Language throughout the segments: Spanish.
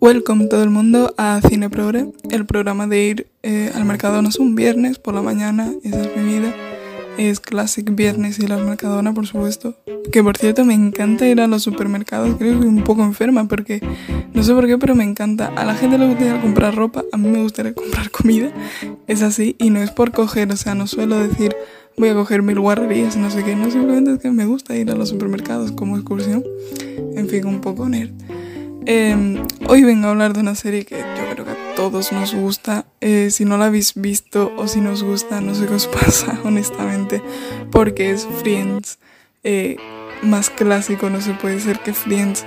Welcome todo el mundo a Cine Progre, el programa de ir eh, al Mercadona es un viernes por la mañana, esa es mi vida. Es Classic Viernes y al Mercadona, por supuesto. Que por cierto, me encanta ir a los supermercados. Creo que soy un poco enferma porque no sé por qué, pero me encanta. A la gente le gusta ir a comprar ropa, a mí me gustaría comprar comida. Es así y no es por coger, o sea, no suelo decir voy a coger mil guarrerías, no sé qué. No, simplemente es que me gusta ir a los supermercados como excursión. En fin, un poco nerd. Em, hoy vengo a hablar de una serie que yo creo que a todos nos gusta. Eh, si no la habéis visto o si nos gusta, no sé qué os pasa, honestamente, porque es Friends. Eh, más clásico no se puede ser que Friends.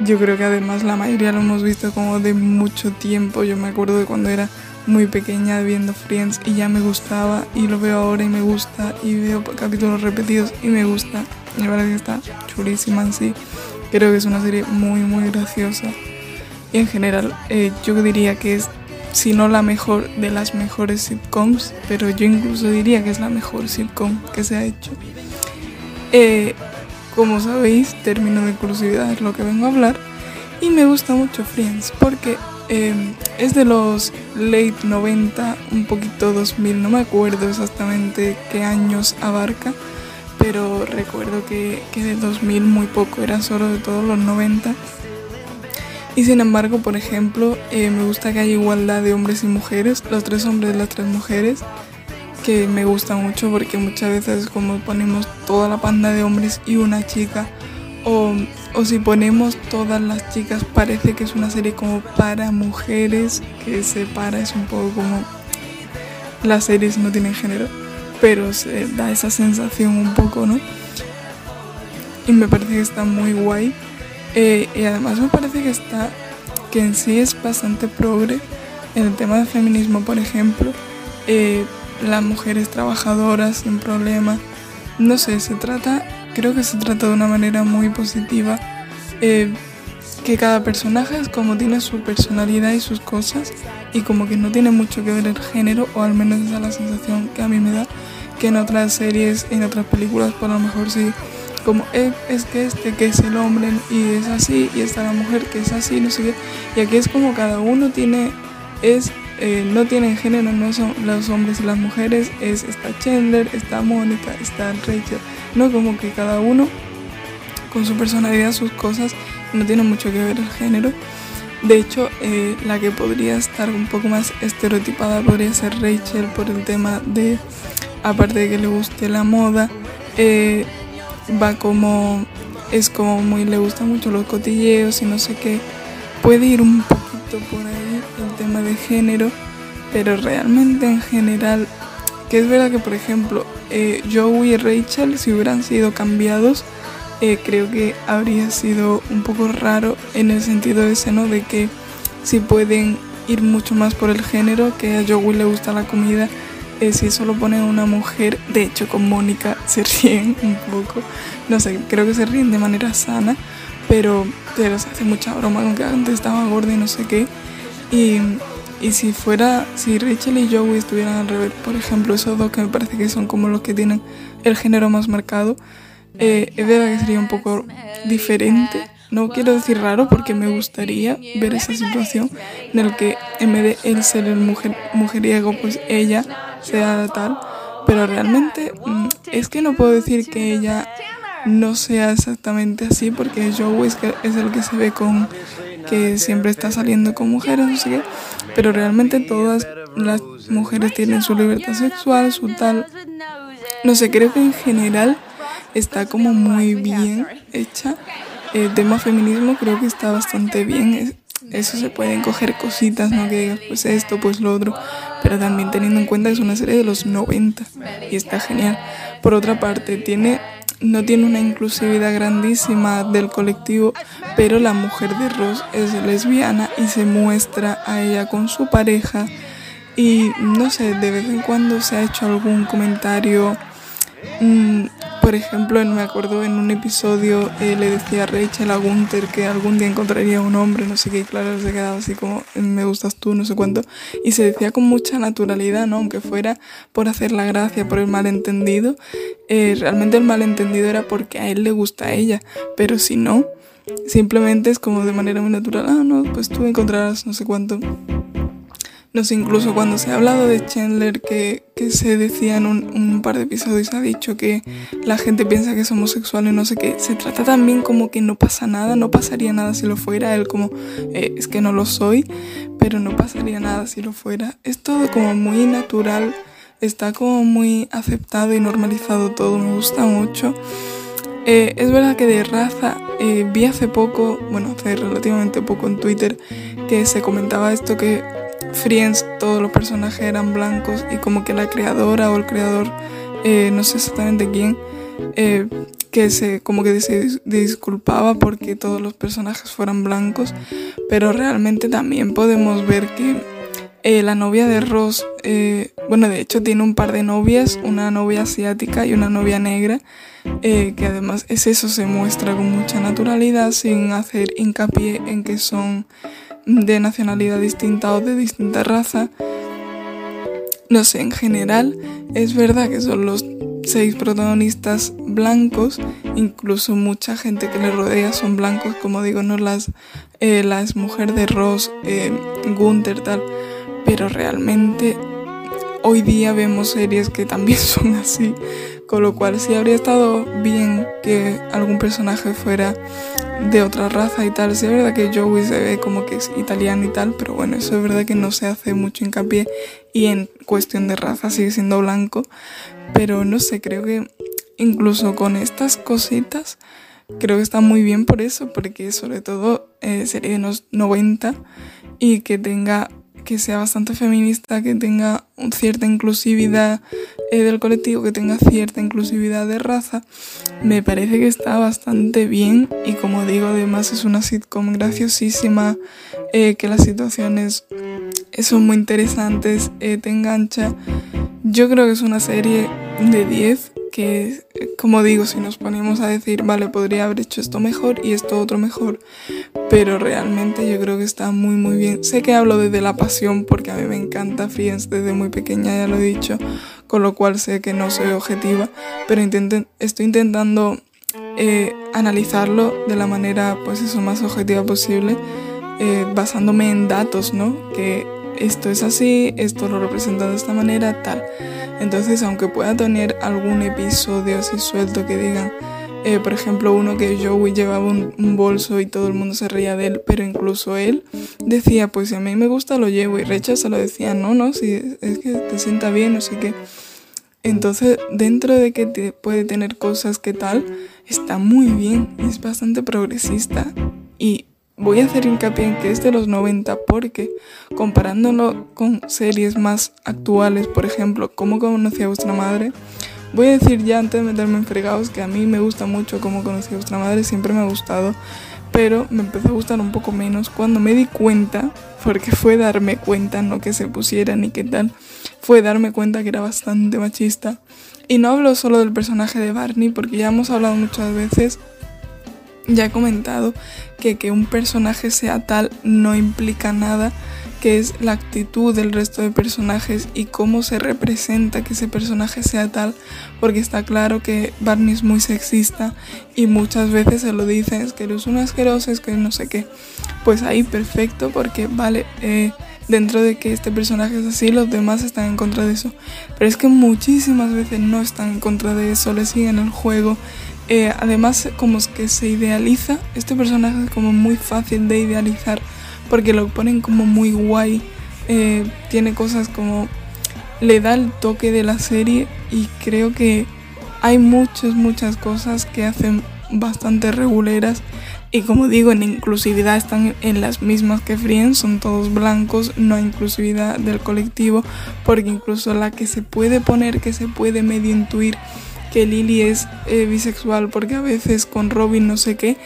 Yo creo que además la mayoría lo hemos visto como de mucho tiempo. Yo me acuerdo de cuando era muy pequeña viendo Friends y ya me gustaba y lo veo ahora y me gusta y veo capítulos repetidos y me gusta. La verdad que está chulísima en sí. Creo que es una serie muy, muy graciosa. Y en general, eh, yo diría que es, si no la mejor, de las mejores sitcoms, pero yo incluso diría que es la mejor sitcom que se ha hecho. Eh, como sabéis, término de curiosidad es lo que vengo a hablar. Y me gusta mucho Friends porque eh, es de los late 90, un poquito 2000, no me acuerdo exactamente qué años abarca pero recuerdo que, que de 2000 muy poco, era solo de todos los 90. Y sin embargo, por ejemplo, eh, me gusta que haya igualdad de hombres y mujeres, los tres hombres y las tres mujeres, que me gusta mucho porque muchas veces como ponemos toda la panda de hombres y una chica, o, o si ponemos todas las chicas, parece que es una serie como para mujeres, que se para, es un poco como las series no tienen género pero se da esa sensación un poco, ¿no? Y me parece que está muy guay. Eh, y además me parece que está, que en sí es bastante progre en el tema del feminismo, por ejemplo. Eh, las mujeres trabajadoras sin problema. No sé, se trata, creo que se trata de una manera muy positiva. Eh, que cada personaje es como tiene su personalidad y sus cosas y como que no tiene mucho que ver el género o al menos esa es la sensación que a mí me da que en otras series, en otras películas, por lo mejor sí, como eh, es, que este que es el hombre y es así, y está la mujer que es así, no sé qué. Y aquí es como cada uno tiene, es, eh, no tienen género, no son los hombres y las mujeres, es está Chandler, está Mónica, está Rachel, no como que cada uno con su personalidad, sus cosas, no tiene mucho que ver el género. De hecho, eh, la que podría estar un poco más estereotipada podría ser Rachel por el tema de aparte de que le guste la moda, eh, va como, es como muy, le gusta mucho los cotilleos y no sé qué. Puede ir un poquito por ahí el tema de género, pero realmente en general, que es verdad que por ejemplo, eh, Joey y Rachel, si hubieran sido cambiados, eh, creo que habría sido un poco raro en el sentido ese, ¿no? De que si pueden ir mucho más por el género, que a Joey le gusta la comida eh, si solo pone una mujer, de hecho con Mónica se ríen un poco, no sé, creo que se ríen de manera sana, pero, se hace mucha broma con que antes estaba gorda y no sé qué. Y, y si fuera, si Rachel y Joey estuvieran al revés, por ejemplo, esos dos que me parece que son como los que tienen el género más marcado, eh, es verdad que sería un poco diferente. No quiero decir raro porque me gustaría ver esa situación en el que en vez de él ser el mujer, mujeriego, pues ella sea tal, pero realmente mm, es que no puedo decir que ella no sea exactamente así porque Joe es, que es el que se ve con que siempre está saliendo con mujeres, no sé qué, pero realmente todas las mujeres tienen su libertad sexual, su tal, no sé, creo que en general está como muy bien hecha. El tema feminismo creo que está bastante bien. Eso se pueden coger cositas, no que digas pues esto, pues lo otro, pero también teniendo en cuenta que es una serie de los 90 y está genial. Por otra parte, tiene no tiene una inclusividad grandísima del colectivo, pero la mujer de Ross es lesbiana y se muestra a ella con su pareja y no sé, de vez en cuando se ha hecho algún comentario mmm, por ejemplo, me acuerdo en un episodio eh, le decía a Rachel a Gunther que algún día encontraría un hombre, no sé qué, y claro, se quedaba así como, me gustas tú, no sé cuánto, y se decía con mucha naturalidad, ¿no? Aunque fuera por hacer la gracia, por el malentendido, eh, realmente el malentendido era porque a él le gusta a ella, pero si no, simplemente es como de manera muy natural, ah, no, pues tú encontrarás no sé cuánto. No sé, incluso cuando se ha hablado de Chandler, que, que se decía en un, un, par de episodios, ha dicho que la gente piensa que es homosexual y no sé qué, se trata también como que no pasa nada, no pasaría nada si lo fuera, él como, eh, es que no lo soy, pero no pasaría nada si lo fuera. Es todo como muy natural, está como muy aceptado y normalizado todo, me gusta mucho. Eh, es verdad que de raza eh, vi hace poco, bueno, hace relativamente poco en Twitter, que se comentaba esto que Friends todos los personajes eran blancos y como que la creadora o el creador, eh, no sé exactamente quién, eh, que se como que se disculpaba porque todos los personajes fueran blancos, pero realmente también podemos ver que eh, la novia de Ross, bueno, de hecho tiene un par de novias, una novia asiática y una novia negra, que además es eso, se muestra con mucha naturalidad sin hacer hincapié en que son de nacionalidad distinta o de distinta raza. No sé, en general es verdad que son los seis protagonistas blancos, incluso mucha gente que le rodea son blancos, como digo, no las, eh, la mujer de Ross, eh, Gunther, tal, pero realmente hoy día vemos series que también son así, con lo cual sí habría estado bien que algún personaje fuera de otra raza y tal. Sí es verdad que Joey se ve como que es italiano y tal, pero bueno, eso es verdad que no se hace mucho hincapié y en cuestión de raza sigue siendo blanco. Pero no sé, creo que incluso con estas cositas, creo que está muy bien por eso, porque sobre todo eh, sería de los 90 y que tenga que sea bastante feminista, que tenga cierta inclusividad eh, del colectivo, que tenga cierta inclusividad de raza, me parece que está bastante bien y como digo, además es una sitcom graciosísima, eh, que las situaciones son muy interesantes, eh, te engancha. Yo creo que es una serie de 10 que, como digo, si nos ponemos a decir, vale, podría haber hecho esto mejor y esto otro mejor, pero realmente yo creo que está muy, muy bien. Sé que hablo desde la pasión porque a mí me encanta Friends desde muy pequeña, ya lo he dicho, con lo cual sé que no soy objetiva, pero estoy intentando eh, analizarlo de la manera, pues eso, más objetiva posible, eh, basándome en datos, ¿no? Que esto es así, esto lo representa de esta manera, tal. Entonces, aunque pueda tener algún episodio así suelto que digan, eh, por ejemplo, uno que Joey llevaba un, bolso y todo el mundo se reía de él, pero incluso él decía, pues si a mí me gusta lo llevo y Recha se lo decía, no, no, si es que te sienta bien, no sé qué. Entonces, dentro de que te puede tener cosas que tal, está muy bien, es bastante progresista y Voy a hacer hincapié en que es de los 90 porque comparándolo con series más actuales, por ejemplo, ¿Cómo conocí a vuestra madre? Voy a decir ya antes de meterme en fregados que a mí me gusta mucho Cómo conocí a vuestra madre, siempre me ha gustado, pero me empezó a gustar un poco menos cuando me di cuenta, porque fue darme cuenta, no que se pusiera ni qué tal, fue darme cuenta que era bastante machista. Y no hablo solo del personaje de Barney, porque ya hemos hablado muchas veces ya he comentado que que un personaje sea tal no implica nada, que es la actitud del resto de personajes y cómo se representa que ese personaje sea tal, porque está claro que Barney es muy sexista y muchas veces se lo dicen, es que eres un asqueroso, es que no sé qué. Pues ahí perfecto, porque vale, eh, dentro de que este personaje es así, los demás están en contra de eso. Pero es que muchísimas veces no están en contra de eso, le siguen el juego eh, además, como es que se idealiza, este personaje es como muy fácil de idealizar porque lo ponen como muy guay. Eh, tiene cosas como. le da el toque de la serie y creo que hay muchas, muchas cosas que hacen bastante reguleras. Y como digo, en inclusividad están en las mismas que Friends, son todos blancos, no hay inclusividad del colectivo, porque incluso la que se puede poner, que se puede medio intuir que Lily es eh, bisexual porque a veces con Robin no sé qué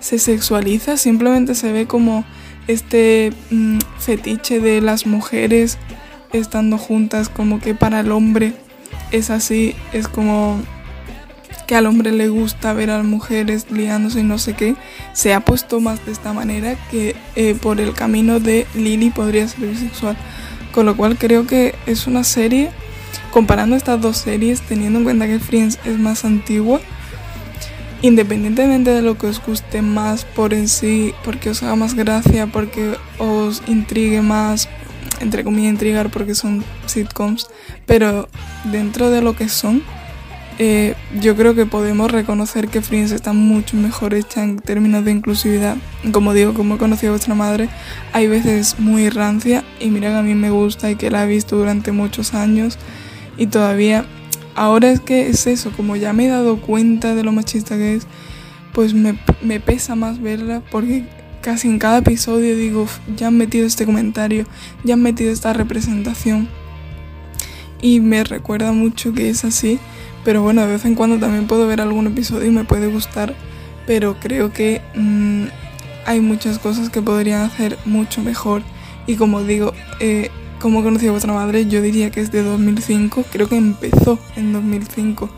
se sexualiza, simplemente se ve como este mm, fetiche de las mujeres estando juntas, como que para el hombre es así, es como que al hombre le gusta ver a las mujeres liándose y no sé qué, se ha puesto más de esta manera que eh, por el camino de Lily podría ser bisexual. Con lo cual creo que es una serie comparando estas dos series, teniendo en cuenta que Friends es más antigua, independientemente de lo que os guste más por en sí, porque os haga más gracia, porque os intrigue más, entre comillas intrigar porque son sitcoms, pero dentro de lo que son, eh, yo creo que podemos reconocer que Friends está mucho mejor hecha en términos de inclusividad. Como digo, como he conocido a vuestra madre, hay veces muy rancia y mira que a mí me gusta y que la he visto durante muchos años y todavía, ahora es que es eso, como ya me he dado cuenta de lo machista que es, pues me, me pesa más verla porque casi en cada episodio digo, ya han metido este comentario, ya han metido esta representación y me recuerda mucho que es así pero bueno, de vez en cuando también puedo ver algún episodio y me puede gustar. Pero creo que mm, hay muchas cosas que podrían hacer mucho mejor. Y como digo, eh, como conocí a vuestra madre, yo diría que es de 2005. Creo que empezó en 2005.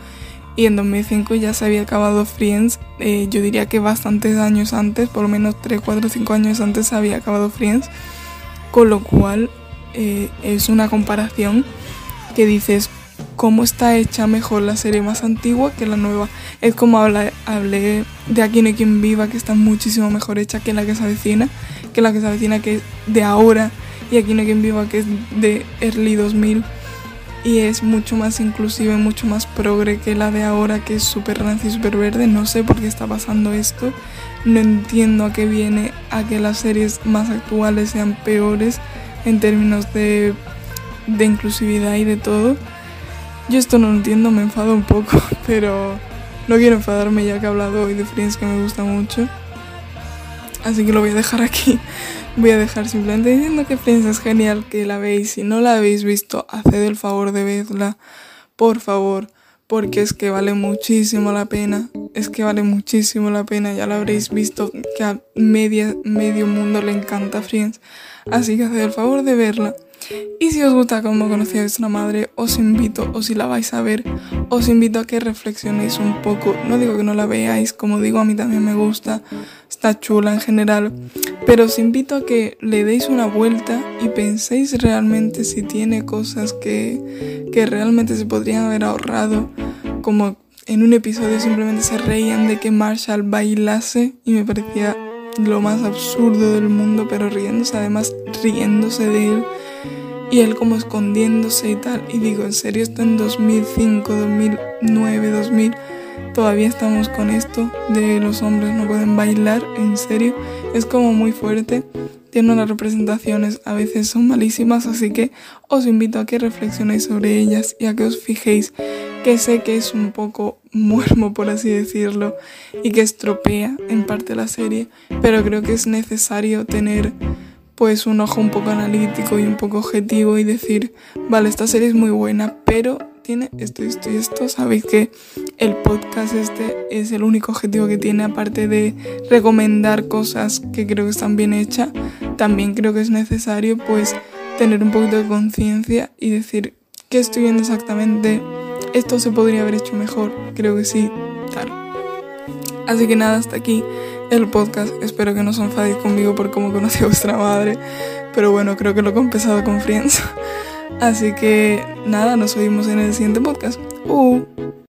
Y en 2005 ya se había acabado Friends. Eh, yo diría que bastantes años antes, por lo menos 3, 4, 5 años antes se había acabado Friends. Con lo cual eh, es una comparación que dices, cómo está hecha mejor la serie más antigua que la nueva. Es como hablé, hablé de Aquí no hay quien viva, que está muchísimo mejor hecha que la que se avecina, que la que se avecina que es de ahora, y Aquí no quien viva, que es de early 2000. Y es mucho más inclusiva y mucho más progre que la de ahora, que es súper rancia y súper verde. No sé por qué está pasando esto. No entiendo a qué viene a que las series más actuales sean peores en términos de, de inclusividad y de todo. Yo esto no lo entiendo, me enfado un poco, pero no quiero enfadarme ya que he hablado hoy de Friends que me gusta mucho. Así que lo voy a dejar aquí. Voy a dejar simplemente diciendo que Friends es genial, que la veis. Si no la habéis visto, haced el favor de verla, por favor, porque es que vale muchísimo la pena. Es que vale muchísimo la pena, ya lo habréis visto que a media, medio mundo le encanta Friends. Así que haced el favor de verla. Y si os gusta cómo conocí a vuestra madre, os invito, o si la vais a ver, os invito a que reflexionéis un poco. No digo que no la veáis, como digo, a mí también me gusta, está chula en general, pero os invito a que le deis una vuelta y penséis realmente si tiene cosas que, que realmente se podrían haber ahorrado, como en un episodio simplemente se reían de que Marshall bailase y me parecía lo más absurdo del mundo, pero riéndose, además riéndose de él y él como escondiéndose y tal. Y digo, en serio, esto en 2005, 2009, 2000, todavía estamos con esto de los hombres no pueden bailar, en serio. Es como muy fuerte. Tiene unas representaciones, a veces son malísimas, así que os invito a que reflexionéis sobre ellas y a que os fijéis que sé que es un poco muermo, por así decirlo, y que estropea en parte la serie, pero creo que es necesario tener pues un ojo un poco analítico y un poco objetivo y decir, vale, esta serie es muy buena, pero tiene esto, esto y esto. Sabéis que el podcast este es el único objetivo que tiene, aparte de recomendar cosas que creo que están bien hechas, también creo que es necesario pues tener un poquito de conciencia y decir, ¿qué estoy viendo exactamente? Esto se podría haber hecho mejor, creo que sí, tal. Así que nada, hasta aquí el podcast. Espero que no os enfadéis conmigo por cómo conocí a vuestra madre. Pero bueno, creo que lo he compensado con Friends. Así que nada, nos oímos en el siguiente podcast. Uh.